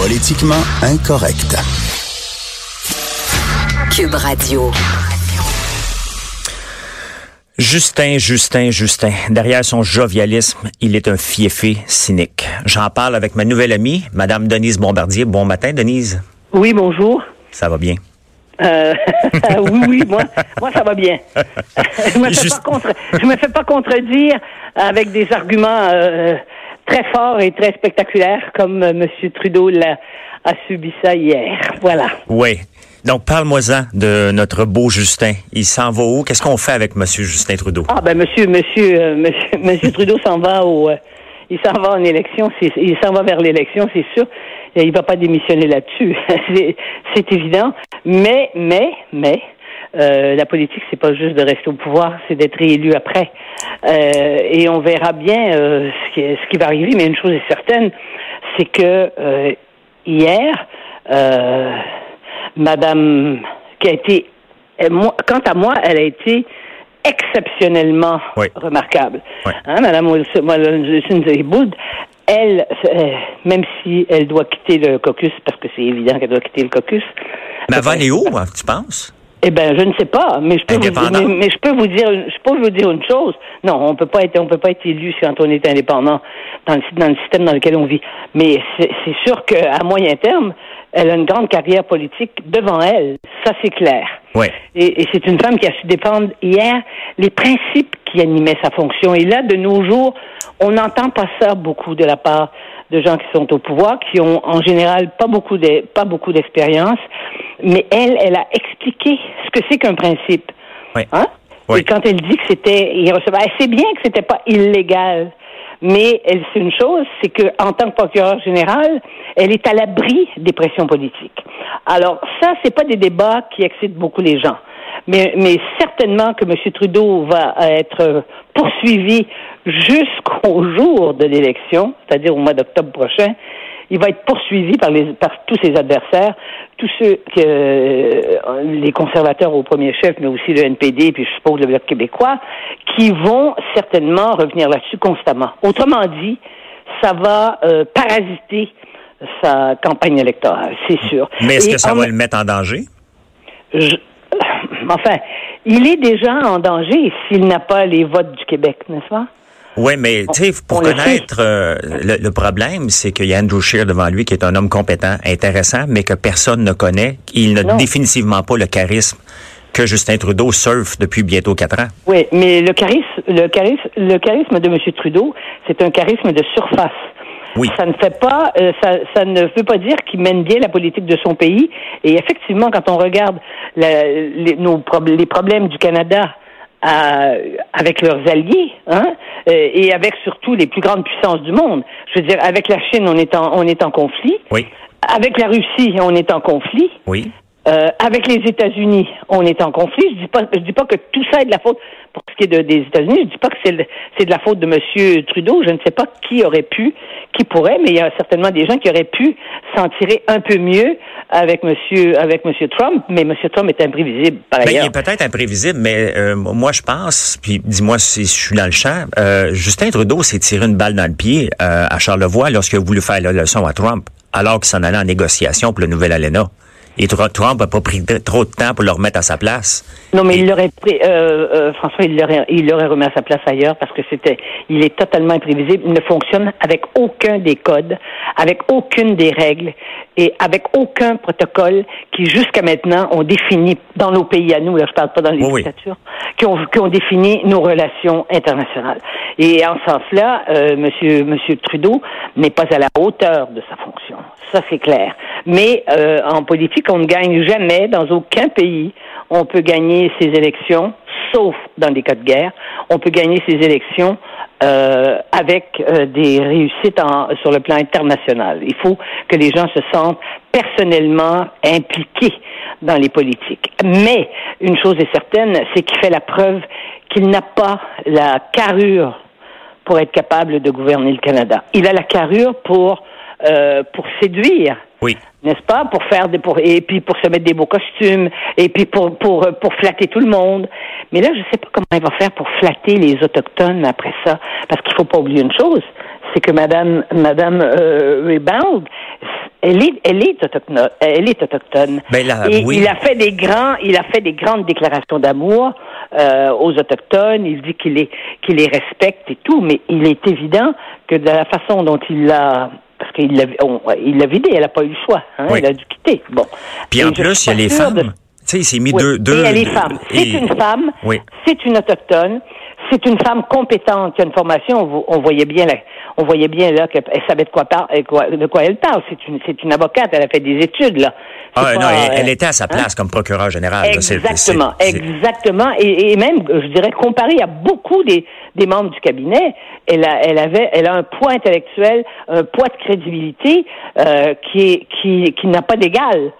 Politiquement incorrect. Cube Radio. Justin, Justin, Justin. Derrière son jovialisme, il est un fiefé cynique. J'en parle avec ma nouvelle amie, Madame Denise Bombardier. Bon matin, Denise. Oui, bonjour. Ça va bien? Euh, oui, oui, moi, moi, ça va bien. je me fais pas contre, je me fais pas contredire avec des arguments euh, très forts et très spectaculaires comme euh, M. Trudeau l'a a subi ça hier. Voilà. Oui. Donc, parle-moi-en de notre beau Justin. Il s'en va où? Qu'est-ce qu'on fait avec M. Justin Trudeau? Ah, ben, monsieur, monsieur, euh, monsieur, monsieur Trudeau s'en va au, euh, il s'en va en élection, il s'en va vers l'élection, c'est sûr. Il va pas démissionner là-dessus. c'est évident. Mais, mais, mais, euh, la politique, c'est pas juste de rester au pouvoir, c'est d'être réélu après. Euh, et on verra bien euh, ce, qui, ce, qui, va arriver. Mais une chose est certaine, c'est que hier, Madame, qui a été, moi, quant à moi, elle a été exceptionnellement oui. remarquable. Oui. Hein, Madame Boud, elle, même si elle doit quitter le caucus, parce que c'est évident qu'elle doit quitter le caucus. Mais avant est où, tu penses? Eh ben, je ne sais pas, mais je peux vous dire, mais, mais, je peux vous dire, je peux vous dire une chose. Non, on peut pas être, on peut pas être élu quand on est indépendant dans le, dans le système dans lequel on vit. Mais c'est sûr qu'à moyen terme, elle a une grande carrière politique devant elle. Ça, c'est clair. Ouais. Et, et c'est une femme qui a su défendre hier les principes qui animaient sa fonction. Et là, de nos jours, on n'entend pas ça beaucoup de la part de gens qui sont au pouvoir, qui ont en général pas beaucoup de, pas beaucoup d'expérience, mais elle, elle a expliqué ce que c'est qu'un principe. Oui. Hein? Oui. Et quand elle dit que c'était irrecevable, elle sait bien que c'était pas illégal. Mais elle, c'est une chose, c'est que en tant que procureur général, elle est à l'abri des pressions politiques. Alors ça, c'est pas des débats qui excitent beaucoup les gens. Mais, mais certainement que M. Trudeau va être poursuivi jusqu'au jour de l'élection, c'est-à-dire au mois d'octobre prochain. Il va être poursuivi par, les, par tous ses adversaires, tous ceux que euh, les conservateurs au premier chef, mais aussi le NPD, puis je suppose le Bloc québécois, qui vont certainement revenir là-dessus constamment. Autrement dit, ça va euh, parasiter sa campagne électorale, c'est sûr. Mais est-ce que ça en- va le mettre en danger? je- Enfin, il est déjà en danger s'il n'a pas les votes du Québec, n'est-ce pas? Oui, mais tu sais, pour connaître euh, le, le problème, c'est qu'il y a Andrew Scheer devant lui qui est un homme compétent, intéressant, mais que personne ne connaît. Il n'a définitivement pas le charisme que Justin Trudeau surfe depuis bientôt quatre ans. Oui, mais le charisme, le charisme, le charisme de M. Trudeau, c'est un charisme de surface. Oui. Ça ne fait pas, euh, ça, ça ne veut pas dire qu'il mène bien la politique de son pays. Et effectivement, quand on regarde la- les, nos les problèmes du Canada à- avec leurs alliés, hein, euh, et avec surtout les plus grandes puissances du monde. Je veux dire, avec la Chine, on est en, on est en conflit. Oui, Avec la Russie, on est en conflit. oui. Euh, avec les États-Unis, on est en conflit. Je dis pas, je dis pas que tout ça est de la faute pour ce qui est de- des États-Unis. Je dis pas que c'est, c'est de la faute de Monsieur Trudeau. Je ne sais pas qui aurait pu, qui pourrait, mais il y a certainement des gens qui auraient pu s'en tirer un peu mieux avec Monsieur, avec Monsieur Trump. Mais Monsieur Trump est imprévisible par Ben, il ailleurs. est peut-être imprévisible, mais euh, moi je pense, puis dis-moi si je suis dans le champ, euh, Justin Trudeau s'est tiré une balle dans le pied euh, à Charlevoix lorsqu'il a voulu faire la leçon à Trump, alors qu'il s'en allait en négociation pour le nouvel ALENA. Et Tr- Trump n'a pas pris trop de temps pour le remettre à sa place. Non, mais Et- il l'aurait pris, euh, euh, François, il l'aurait, il l'aurait remis à sa place ailleurs parce que c'était, il est totalement imprévisible. Il ne fonctionne avec aucun des codes, avec aucune des règles et avec aucun protocole qui, jusqu'à maintenant, ont défini dans nos pays à nous, là, je parle pas dans les Oui, oui. dictatures, qui ont, qui ont défini nos relations internationales. Et en ce sens-là, euh, monsieur, monsieur Trudeau n'est pas à la hauteur de sa fonction. Ça, c'est clair. Mais euh, en politique, on ne gagne jamais dans aucun pays. On peut gagner ses élections, sauf dans des cas de guerre. On peut gagner ses élections euh, avec euh, des réussites en, sur le plan international. Il faut que les gens se sentent personnellement impliqués dans les politiques. Mais une chose est certaine, c'est qu'il fait la preuve qu'il n'a pas la carrure pour être capable de gouverner le Canada. Il a la carrure pour euh, pour séduire. Oui. N'est-ce pas? Pour faire des, pour, et puis pour se mettre des beaux costumes, et puis pour, pour, pour flatter tout le monde. Mais là, je ne sais pas comment il va faire pour flatter les Autochtones après ça. Parce qu'il faut pas oublier une chose, c'est que Madame, Madame euh, Rebound, elle est, elle est autochtone. Elle est autochtone. Ben là, et oui. il a fait des grands, il a fait des grandes déclarations d'amour euh, aux autochtones. Il dit qu'il les, qu'il les respecte et tout. Mais il est évident que de la façon dont il l'a parce qu'il l'a, il l'a vidé, elle n'a pas eu le choix. Hein, Oui. Elle a dû quitter. Bon. Puis Et en plus, il y a les femmes. de- Tu sais, il s'est mis Oui. deux, deux. Et elle est femme. C'est une femme. Oui. C'est une autochtone. C'est une femme compétente qui a une formation. On, vo- on voyait bien, là, on voyait bien là qu'elle savait de quoi, par- quoi- de quoi elle parle. C'est une, c'est une avocate. Elle a fait des études là. Ah, pas, non, elle, euh, elle était à sa hein? place comme procureur général. là. C'est- Exactement, c'est- c'est- exactement. Et, et même, je dirais, comparé à beaucoup des, des membres du cabinet, elle a, elle avait, elle a un poids intellectuel, un poids de crédibilité euh, qui qui n'a pas d'égal.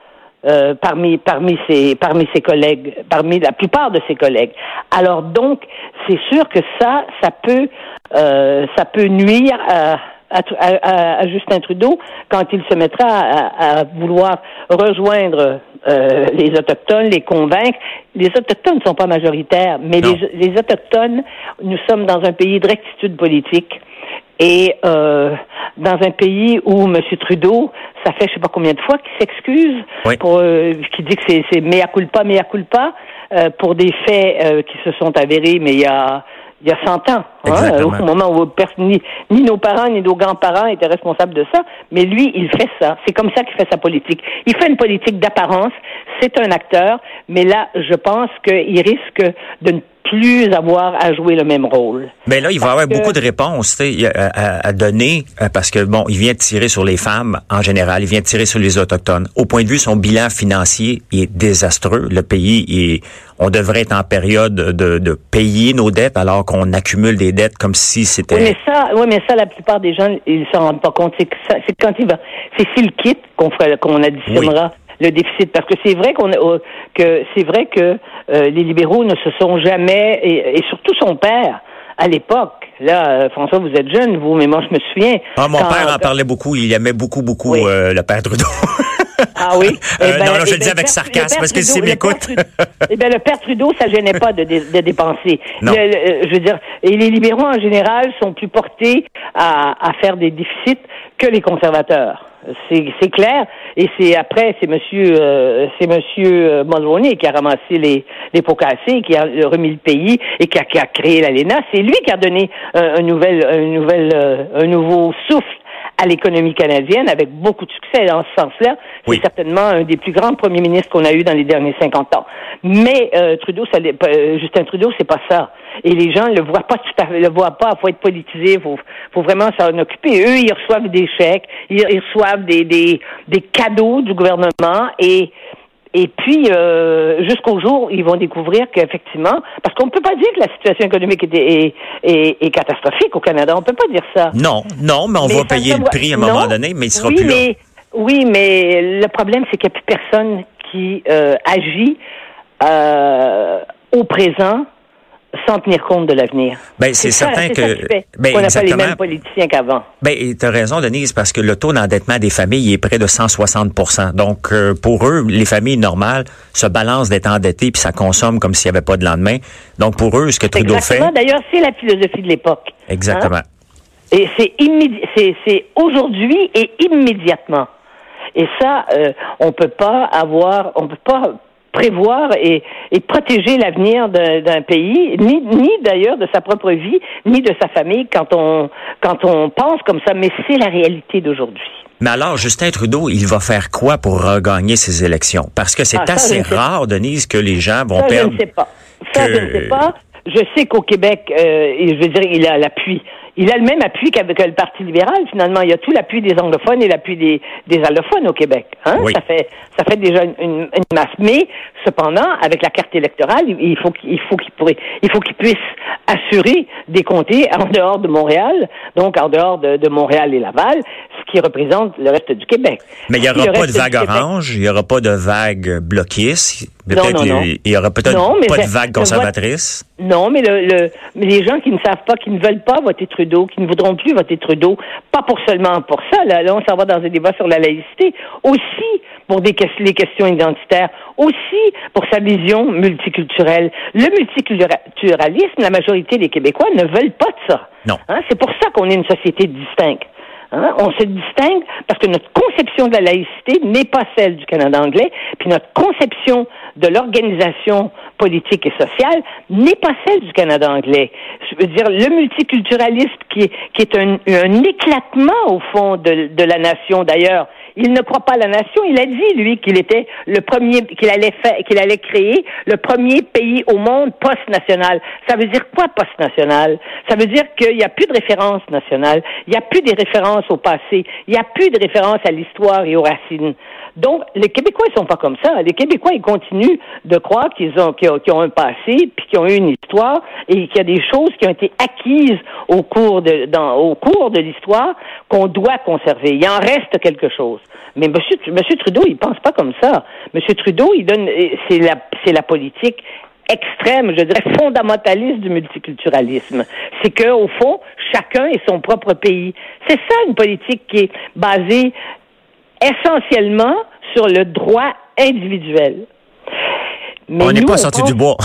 euh, parmi parmi ses parmi ses collègues, parmi la plupart de ses collègues. Alors donc, c'est sûr que ça, ça peut euh, ça peut nuire à, à, à- à Justin Trudeau quand il se mettra à, à vouloir rejoindre euh, les autochtones, les convaincre. Les autochtones ne sont pas majoritaires, mais les, les autochtones, nous sommes dans un pays de rectitude politique. Et euh, dans un pays où M. Trudeau, ça fait je sais pas combien de fois qu'il s'excuse, Oui. pour euh, qui dit que c'est, c'est mea culpa, mea culpa, euh, pour des faits euh, qui se sont avérés, mais il y a il y a 100 ans, hein, au moment où personne, ni, ni nos parents ni nos grands-parents étaient responsables de ça, mais lui, il fait ça. C'est comme ça qu'il fait sa politique. Il fait une politique d'apparence. C'est un acteur, mais là, je pense qu'il risque de ne plus avoir à jouer le même rôle. Mais là, il va avoir que- beaucoup de réponses sais, à, à- donner euh, parce que bon, il vient de tirer sur les femmes en général, il vient de tirer sur les autochtones. Au point de vue son bilan financier, est désastreux. Le pays, est, on devrait être en période de, de payer nos dettes alors qu'on accumule des dettes comme si c'était. Oui, mais ça, oui, mais ça, la plupart des gens, ils s'en rendent pas compte. C'est quand il va, c'est s'il quitte qu'on qu'on additionnera le déficit. Parce que c'est vrai qu'on, euh, que c'est vrai que euh, les libéraux ne se sont jamais, et, et surtout son père, à l'époque. Là, euh, François, vous êtes jeune, vous, mais moi, je me souviens. Ah, mon quand- père en parlait beaucoup. Il aimait beaucoup, beaucoup Oui. euh, le père Trudeau. Ah oui? Euh, Eh ben, non, non, je eh le dis ben, avec sarcasme, parce que s'il m'écoute. Eh bien, le père Trudeau, ça gênait pas de, dé- de dépenser. Non. Le- le- je veux dire, et les libéraux en général sont plus portés à, à faire des déficits que les conservateurs. C'est clair. Et c'est après, c'est Monsieur, euh, c'est Monsieur euh, Mulroney qui a ramassé les les pots cassés, qui a remis le pays et qui a, qui a créé l'ALENA. C'est lui qui a donné euh, un nouvel, un nouvel, euh, un nouveau souffle à l'économie canadienne avec beaucoup de succès dans ce sens-là. Oui. C'est certainement un des plus grands premiers ministres qu'on a eu dans les derniers 50 ans. Mais euh, Trudeau, ça, euh, Justin Trudeau, c'est pas ça. Et les gens le voient pas tout à fait, le voient pas. Faut être politisé, faut, faut vraiment s'en occuper. Eux, ils reçoivent des chèques, ils, ils reçoivent des, des, des cadeaux du gouvernement et et puis, euh, jusqu'au jour où ils vont découvrir qu'effectivement, parce qu'on ne peut pas dire que la situation économique est, est, est, est catastrophique au Canada, on ne peut pas dire ça. non, non, mais on Mais va payer le prix à un Non. moment donné, mais il sera oui, plus là. mais, Oui, mais le problème, c'est qu'il n'y a plus personne qui euh, agit euh, au présent sans tenir compte de l'avenir. Ben, c'est certain que- ça fait ben, qu'on n'a pas les exactement. mêmes politiciens qu'avant. Ben, tu as raison, Denise, parce que le taux d'endettement des familles est près de 160 Donc, euh, pour eux, les familles normales se balancent d'être endettées puis ça consomme comme s'il n'y avait pas de lendemain. Donc, pour eux, ce que Trudeau fait... Exactement. D'ailleurs, c'est la philosophie de l'époque. Exactement. Hein? Et c'est immédi- c'est, c'est aujourd'hui et immédiatement. Et ça, euh, on peut pas avoir, on peut pas prévoir et, et protéger l'avenir d'un, pays, ni, ni d'ailleurs de sa propre vie, ni de sa famille quand on, quand on pense comme ça. Mais c'est la réalité d'aujourd'hui. Mais alors, Justin Trudeau, il va faire quoi pour regagner ces élections? Parce que c'est Ah, assez rare, Denise, que les gens vont Ça, perdre... je ne sais pas. Ça, que- je ne sais pas. Je sais qu'au Québec, euh, je veux dire, il a l'appui. Il a le même appui qu'avec le Parti libéral, finalement. Il y a tout l'appui des anglophones et l'appui des, des allophones au Québec. Hein? Oui. Ça fait ça fait déjà une, une- une masse. Mais cependant, avec la carte électorale, il faut qu'il faut qu'il pourrait il faut qu'il puisse assurer des comtés en dehors de Montréal, donc en dehors de, de Montréal et Laval, ce qui représente le reste du Québec. Mais il n'y aura pas de vague orange, il n'y aura pas de vague bloquiste, Non, peut-être non, non. il y aura peut-être pas de vague conservatrice. Non, mais le, le mais les gens qui ne savent pas, qui ne veulent pas voter Trudeau, qui ne voudront plus voter Trudeau, pas pour seulement pour ça, là, là on s'en va dans un débat sur la laïcité, aussi pour des les questions identitaires, aussi pour sa vision multiculturelle. Le multiculturalisme, la majorité des Québécois ne veulent pas de ça. Non. Hein, C'est pour ça qu'on est une société distincte. Hein? On se distingue parce que notre conception de la laïcité n'est pas celle du Canada anglais, puis notre conception de l'organisation politique et sociale n'est pas celle du Canada anglais. Je veux dire, le multiculturalisme qui est, un, éclatement au fond de la nation d'ailleurs. Il ne croit pas à la nation. Il a dit, lui, qu'il était le premier, qu'il allait créer le premier pays au monde post-national. Ça veut dire quoi post-national? Ça veut dire qu'il n'y a plus de référence nationale. Il n'y a plus de références au passé. Il n'y a plus de référence à l'histoire et aux racines. Donc, les Québécois, ils sont pas comme ça. Les Québécois, ils continuent de croire qu'ils ont, qu'ils ont, un passé, puis qu'ils ont eu une histoire, et qu'il y a des choses qui ont été acquises au cours de, au cours de l'histoire qu'on doit conserver. Il en reste quelque chose. Mais Monsieur Trudeau, il pense pas comme ça. Monsieur Trudeau, il donne, c'est la, c'est la politique extrême, je dirais fondamentaliste du multiculturalisme. C'est que au fond, chacun est son propre pays. C'est ça une politique qui est basée essentiellement sur le droit individuel. Mais on n'est pas sorti du bois.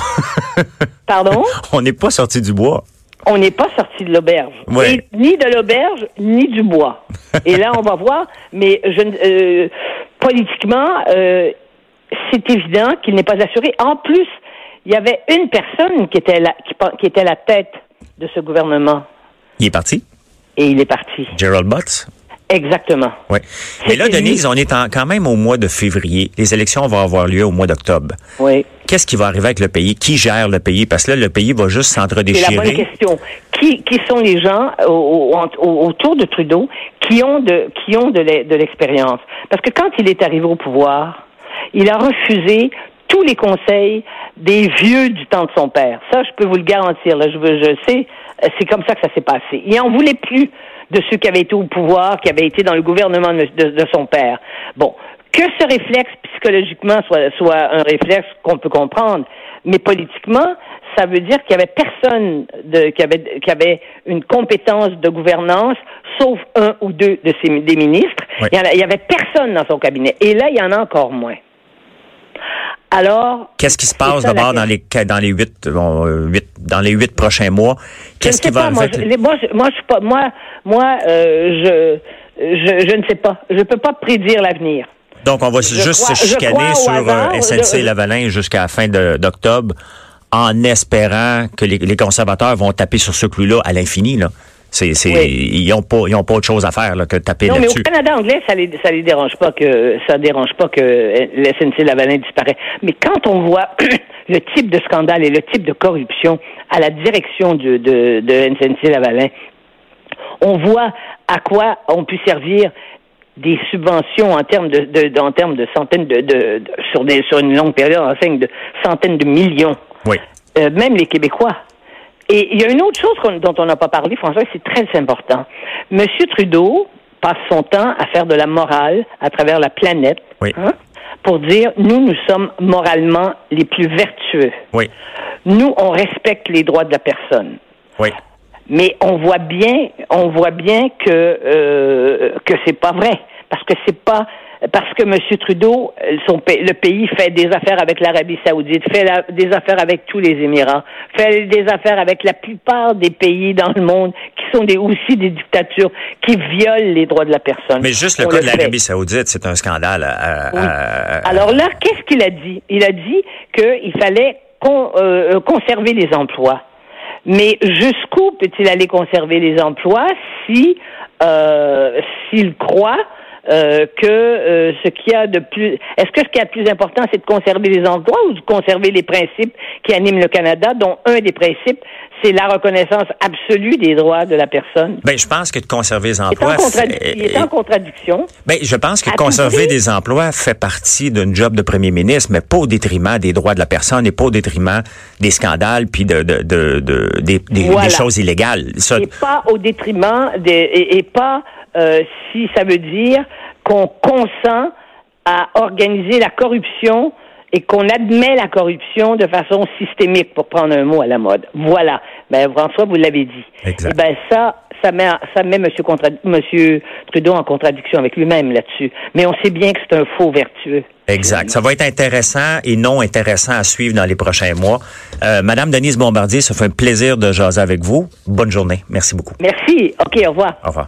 Pardon? on n'est pas sorti du bois. on n'est pas sorti de l'auberge. Ouais. Ni de l'auberge, ni du bois. Et là, on va voir, mais je, euh, politiquement, euh, c'est évident qu'il n'est pas assuré. En plus, il y avait une personne qui était, la, qui, qui était la tête de ce gouvernement. Il est parti, Et il est parti. Gerald Butts. Exactement. Oui. Mais là. Denise, on est en- quand même au mois de février. Les élections vont avoir lieu au mois d'octobre. Oui. Qu'est-ce qui va arriver avec le pays? Qui gère le pays? Parce que là, le pays va juste C'est la bonne s'entre-déchirer. question. Qui, qui sont les gens au- au- au- autour de Trudeau qui ont de, qui ont de l'e- de l'expérience? Parce que quand il est arrivé au pouvoir, il a refusé tous les conseils des vieux du temps de son père. Ça, je peux vous le garantir. Là, je, je sais, euh, c'est comme ça que ça s'est passé. Il en voulait plus de ceux qui avaient été au pouvoir, qui avaient été dans le gouvernement de, de- de son père. Bon, que ce réflexe psychologiquement soit, soit un réflexe qu'on peut comprendre, mais politiquement, ça veut dire qu'il y avait personne de, qui, avait, qui avait une compétence de gouvernance, sauf un ou deux de ses, des ministres. Oui. Il y en a- il y avait personne dans son cabinet. Et là, il y en a encore moins. Alors, Qu'est-ce qui se passe d'abord dans les dans les huit, bon, euh, huit dans les huit prochains mois? Qu'est-ce qui va pas, moi, arriver? je, les- moi, je, moi, je suis pas, moi, moi, euh, je, je, je ne sais pas. Je peux pas prédire l'avenir. Donc, on va je juste crois- se chicaner sur hasard, euh, SNC je- Lavalin jusqu'à la fin d'octobre en espérant que les, les conservateurs vont taper sur ce clou-là à l'infini. Là. C'est, c'est, Oui. Ils n'ont pas, ils ont pas autre chose à faire là, que de taper Non, mais au là-dessus. Canada anglais, ça les, ça les dérange pas que, ça dérange pas que le SNC Lavalin disparaît. Mais quand on voit le type de scandale et le type de corruption à la direction de, de, de SNC Lavalin, on voit à quoi ont pu servir des subventions en termes de, de, en termes de centaines de, de, de- sur des sur une longue période enseigne de centaines de millions. Oui. Euh, même les Québécois. Et il y a une autre chose dont on n'a pas parlé, François, c'est très important. Monsieur Trudeau passe son temps à faire de la morale à travers la planète Oui. hein, pour dire nous, nous sommes moralement les plus vertueux. Oui. Nous, on respecte les droits de la personne. Oui. Mais on voit bien, on voit bien que euh, que c'est pas vrai, parce que c'est pas parce que M. Trudeau, son le pays fait des affaires avec l'Arabie Saoudite, fait la- des affaires avec tous les Émirats, fait des affaires avec la plupart des pays dans le monde qui sont des, aussi des dictatures qui violent les droits de la personne. Mais juste le On cas de l'Arabie Saoudite, c'est un scandale. à- à- Oui. à- Alors là, qu'est-ce qu'il a dit? Il a dit qu'il fallait con- euh, conserver les emplois. Mais jusqu'où peut-il aller conserver les emplois si euh, s'il croit euh, que euh, ce qu'il y a de plus est-ce que ce qui est de plus important c'est de conserver les emplois ou de conserver les principes qui animent le Canada dont un des principes c'est la reconnaissance absolue des droits de la personne. Ben, je pense que de conserver les emplois. il est en contradiction. Ben, je pense que de conserver des emplois fait partie d'un job de premier ministre, mais pas au détriment des droits de la personne et pas au détriment des scandales puis de, de, de, de- des, des- Voilà. des choses illégales. Ça, Et pas au détriment des, et, et pas euh, si ça veut dire qu'on consent à organiser la corruption et qu'on admet la corruption de façon systémique, pour prendre un mot à la mode. Voilà. Ben, François, vous l'avez dit. Exact. Eh ben, ça, ça met, ça met Monsieur, contra- Monsieur Trudeau en contradiction avec lui-même là-dessus. Mais on sait bien que c'est un faux vertueux. Exact. Ça va être intéressant et non intéressant à suivre dans les prochains mois. Euh, Madame Denise Bombardier, ça fait un plaisir de jaser avec vous. Bonne journée. Merci beaucoup. Merci. OK, au revoir. Au revoir.